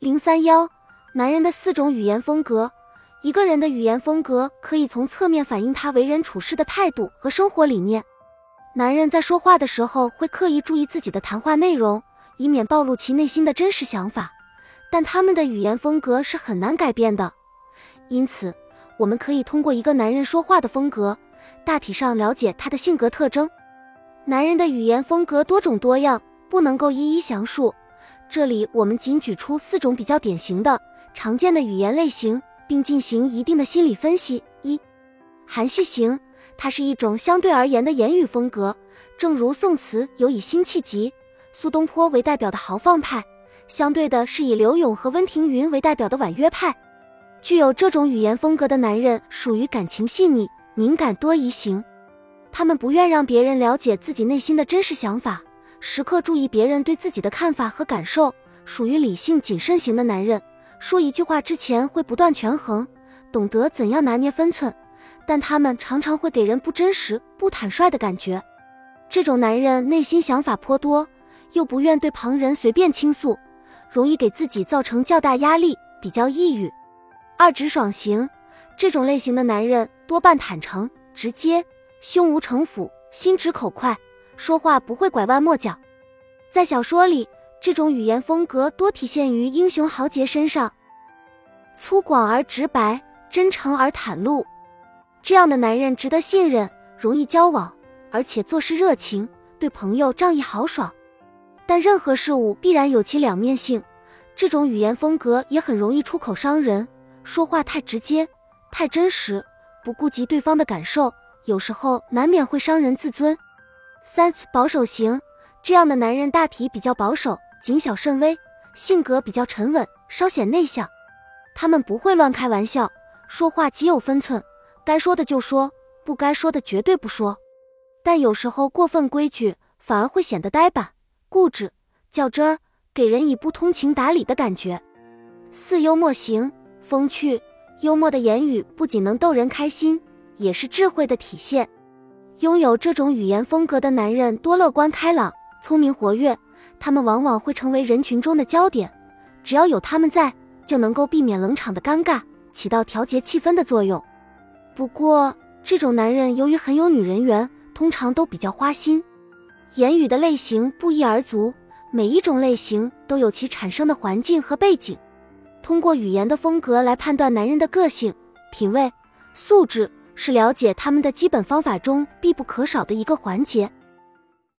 零三幺，男人的四种语言风格。一个人的语言风格可以从侧面反映他为人处事的态度和生活理念。男人在说话的时候会刻意注意自己的谈话内容，以免暴露其内心的真实想法，但他们的语言风格是很难改变的。因此，我们可以通过一个男人说话的风格，大体上了解他的性格特征。男人的语言风格多种多样，不能够一一详述。这里我们仅举出四种比较典型的、常见的语言类型，并进行一定的心理分析。一、含蓄型，它是一种相对而言的言语风格，正如宋词有以辛弃疾、苏东坡为代表的豪放派，相对的是以柳永和温庭筠为代表的婉约派。具有这种语言风格的男人属于感情细腻、敏感多疑型，他们不愿让别人了解自己内心的真实想法。时刻注意别人对自己的看法和感受，属于理性谨慎型的男人。说一句话之前会不断权衡，懂得怎样拿捏分寸，但他们常常会给人不真实、不坦率的感觉。这种男人内心想法颇多，又不愿对旁人随便倾诉，容易给自己造成较大压力，比较抑郁。二直爽型，这种类型的男人多半坦诚、直接、胸无城府、心直口快。说话不会拐弯抹角，在小说里，这种语言风格多体现于英雄豪杰身上，粗犷而直白，真诚而袒露。这样的男人值得信任，容易交往，而且做事热情，对朋友仗义豪爽。但任何事物必然有其两面性，这种语言风格也很容易出口伤人，说话太直接、太真实，不顾及对方的感受，有时候难免会伤人自尊。三保守型，这样的男人大体比较保守，谨小慎微，性格比较沉稳，稍显内向。他们不会乱开玩笑，说话极有分寸，该说的就说，不该说的绝对不说。但有时候过分规矩，反而会显得呆板、固执、较真儿，给人以不通情达理的感觉。四幽默型，风趣幽默的言语不仅能逗人开心，也是智慧的体现。拥有这种语言风格的男人多乐观开朗、聪明活跃，他们往往会成为人群中的焦点。只要有他们在，就能够避免冷场的尴尬，起到调节气氛的作用。不过，这种男人由于很有女人缘，通常都比较花心。言语的类型不一而足，每一种类型都有其产生的环境和背景。通过语言的风格来判断男人的个性、品味、素质。是了解他们的基本方法中必不可少的一个环节。